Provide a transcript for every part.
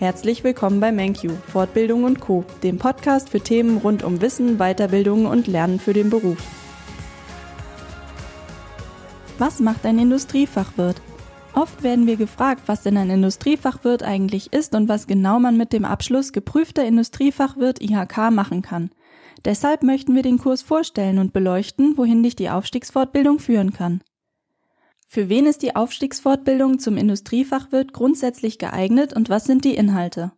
Herzlich willkommen bei MenQ, Fortbildung und Co., dem Podcast für Themen rund um Wissen, Weiterbildung und Lernen für den Beruf. Was macht ein Industriefachwirt? Oft werden wir gefragt, was denn ein Industriefachwirt eigentlich ist und was genau man mit dem Abschluss geprüfter Industriefachwirt IHK machen kann. Deshalb möchten wir den Kurs vorstellen und beleuchten, wohin dich die Aufstiegsfortbildung führen kann. Für wen ist die Aufstiegsfortbildung zum Industriefachwirt grundsätzlich geeignet und was sind die Inhalte?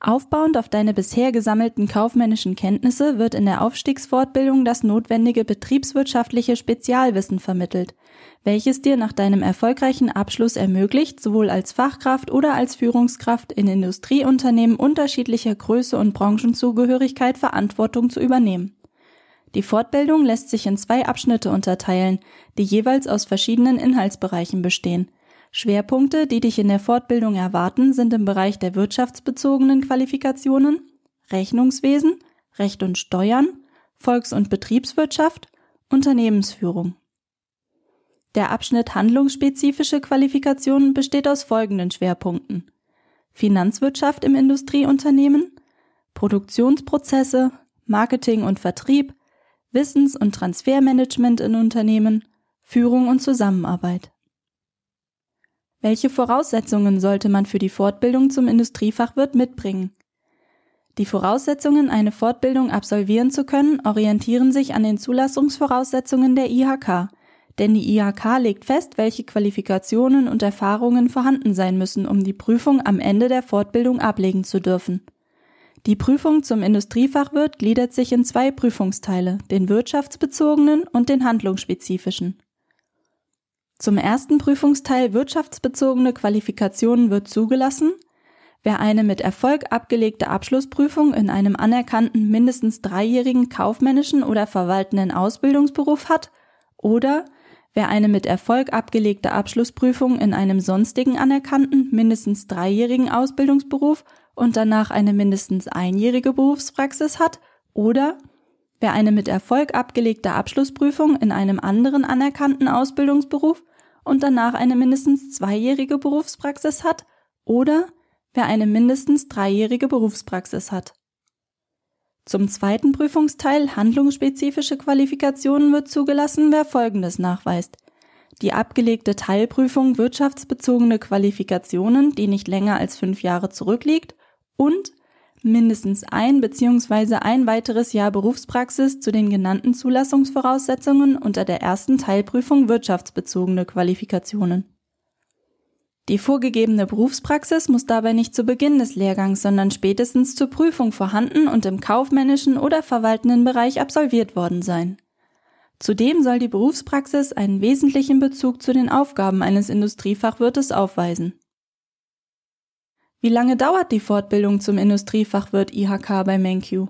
Aufbauend auf deine bisher gesammelten kaufmännischen Kenntnisse wird in der Aufstiegsfortbildung das notwendige betriebswirtschaftliche Spezialwissen vermittelt, welches dir nach deinem erfolgreichen Abschluss ermöglicht, sowohl als Fachkraft oder als Führungskraft in Industrieunternehmen unterschiedlicher Größe und Branchenzugehörigkeit Verantwortung zu übernehmen. Die Fortbildung lässt sich in zwei Abschnitte unterteilen, die jeweils aus verschiedenen Inhaltsbereichen bestehen. Schwerpunkte, die dich in der Fortbildung erwarten, sind im Bereich der wirtschaftsbezogenen Qualifikationen, Rechnungswesen, Recht und Steuern, Volks- und Betriebswirtschaft, Unternehmensführung. Der Abschnitt handlungsspezifische Qualifikationen besteht aus folgenden Schwerpunkten. Finanzwirtschaft im Industrieunternehmen, Produktionsprozesse, Marketing und Vertrieb, Wissens- und Transfermanagement in Unternehmen, Führung und Zusammenarbeit. Welche Voraussetzungen sollte man für die Fortbildung zum Industriefachwirt mitbringen? Die Voraussetzungen, eine Fortbildung absolvieren zu können, orientieren sich an den Zulassungsvoraussetzungen der IHK, denn die IHK legt fest, welche Qualifikationen und Erfahrungen vorhanden sein müssen, um die Prüfung am Ende der Fortbildung ablegen zu dürfen. Die Prüfung zum Industriefachwirt gliedert sich in zwei Prüfungsteile, den wirtschaftsbezogenen und den handlungsspezifischen. Zum ersten Prüfungsteil wirtschaftsbezogene Qualifikationen wird zugelassen, wer eine mit Erfolg abgelegte Abschlussprüfung in einem anerkannten mindestens dreijährigen kaufmännischen oder verwaltenden Ausbildungsberuf hat oder wer eine mit Erfolg abgelegte Abschlussprüfung in einem sonstigen anerkannten mindestens dreijährigen Ausbildungsberuf und danach eine mindestens einjährige Berufspraxis hat oder wer eine mit Erfolg abgelegte Abschlussprüfung in einem anderen anerkannten Ausbildungsberuf und danach eine mindestens zweijährige Berufspraxis hat oder wer eine mindestens dreijährige Berufspraxis hat. Zum zweiten Prüfungsteil handlungsspezifische Qualifikationen wird zugelassen, wer Folgendes nachweist. Die abgelegte Teilprüfung wirtschaftsbezogene Qualifikationen, die nicht länger als fünf Jahre zurückliegt und mindestens ein bzw. ein weiteres Jahr Berufspraxis zu den genannten Zulassungsvoraussetzungen unter der ersten Teilprüfung wirtschaftsbezogene Qualifikationen. Die vorgegebene Berufspraxis muss dabei nicht zu Beginn des Lehrgangs, sondern spätestens zur Prüfung vorhanden und im kaufmännischen oder verwaltenden Bereich absolviert worden sein. Zudem soll die Berufspraxis einen wesentlichen Bezug zu den Aufgaben eines Industriefachwirtes aufweisen. Wie lange dauert die Fortbildung zum Industriefachwirt IHK bei MenQ?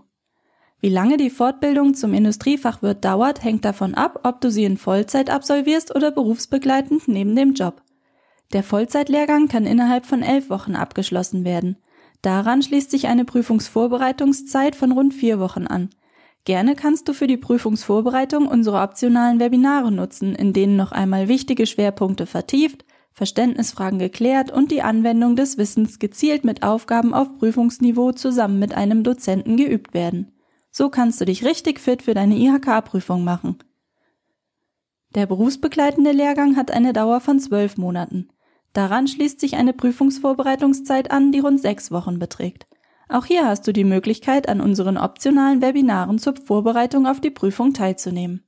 Wie lange die Fortbildung zum Industriefachwirt dauert, hängt davon ab, ob du sie in Vollzeit absolvierst oder berufsbegleitend neben dem Job. Der Vollzeitlehrgang kann innerhalb von elf Wochen abgeschlossen werden. Daran schließt sich eine Prüfungsvorbereitungszeit von rund vier Wochen an. Gerne kannst du für die Prüfungsvorbereitung unsere optionalen Webinare nutzen, in denen noch einmal wichtige Schwerpunkte vertieft, Verständnisfragen geklärt und die Anwendung des Wissens gezielt mit Aufgaben auf Prüfungsniveau zusammen mit einem Dozenten geübt werden. So kannst du dich richtig fit für deine IHK-Prüfung machen. Der berufsbegleitende Lehrgang hat eine Dauer von zwölf Monaten. Daran schließt sich eine Prüfungsvorbereitungszeit an, die rund sechs Wochen beträgt. Auch hier hast du die Möglichkeit, an unseren optionalen Webinaren zur Vorbereitung auf die Prüfung teilzunehmen.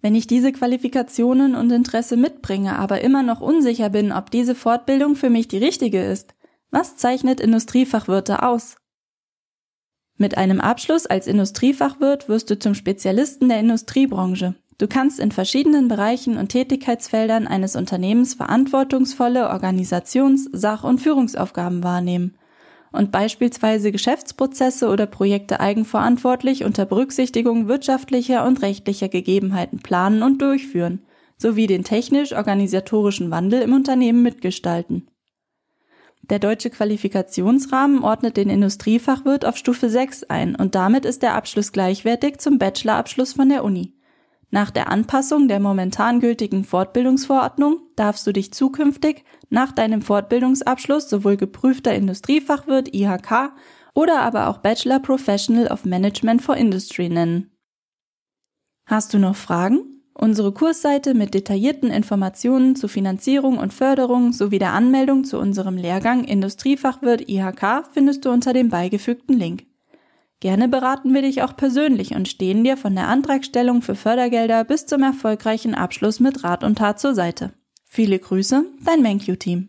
Wenn ich diese Qualifikationen und Interesse mitbringe, aber immer noch unsicher bin, ob diese Fortbildung für mich die richtige ist, was zeichnet Industriefachwirte aus? Mit einem Abschluss als Industriefachwirt wirst du zum Spezialisten der Industriebranche. Du kannst in verschiedenen Bereichen und Tätigkeitsfeldern eines Unternehmens verantwortungsvolle Organisations-, Sach- und Führungsaufgaben wahrnehmen und beispielsweise Geschäftsprozesse oder Projekte eigenverantwortlich unter Berücksichtigung wirtschaftlicher und rechtlicher Gegebenheiten planen und durchführen, sowie den technisch-organisatorischen Wandel im Unternehmen mitgestalten. Der deutsche Qualifikationsrahmen ordnet den Industriefachwirt auf Stufe 6 ein und damit ist der Abschluss gleichwertig zum Bachelorabschluss von der Uni. Nach der Anpassung der momentan gültigen Fortbildungsverordnung darfst du dich zukünftig nach deinem Fortbildungsabschluss sowohl geprüfter Industriefachwirt IHK oder aber auch Bachelor Professional of Management for Industry nennen. Hast du noch Fragen? Unsere Kursseite mit detaillierten Informationen zu Finanzierung und Förderung sowie der Anmeldung zu unserem Lehrgang Industriefachwirt IHK findest du unter dem beigefügten Link. Gerne beraten wir dich auch persönlich und stehen dir von der Antragstellung für Fördergelder bis zum erfolgreichen Abschluss mit Rat und Tat zur Seite. Viele Grüße, dein MenQ-Team.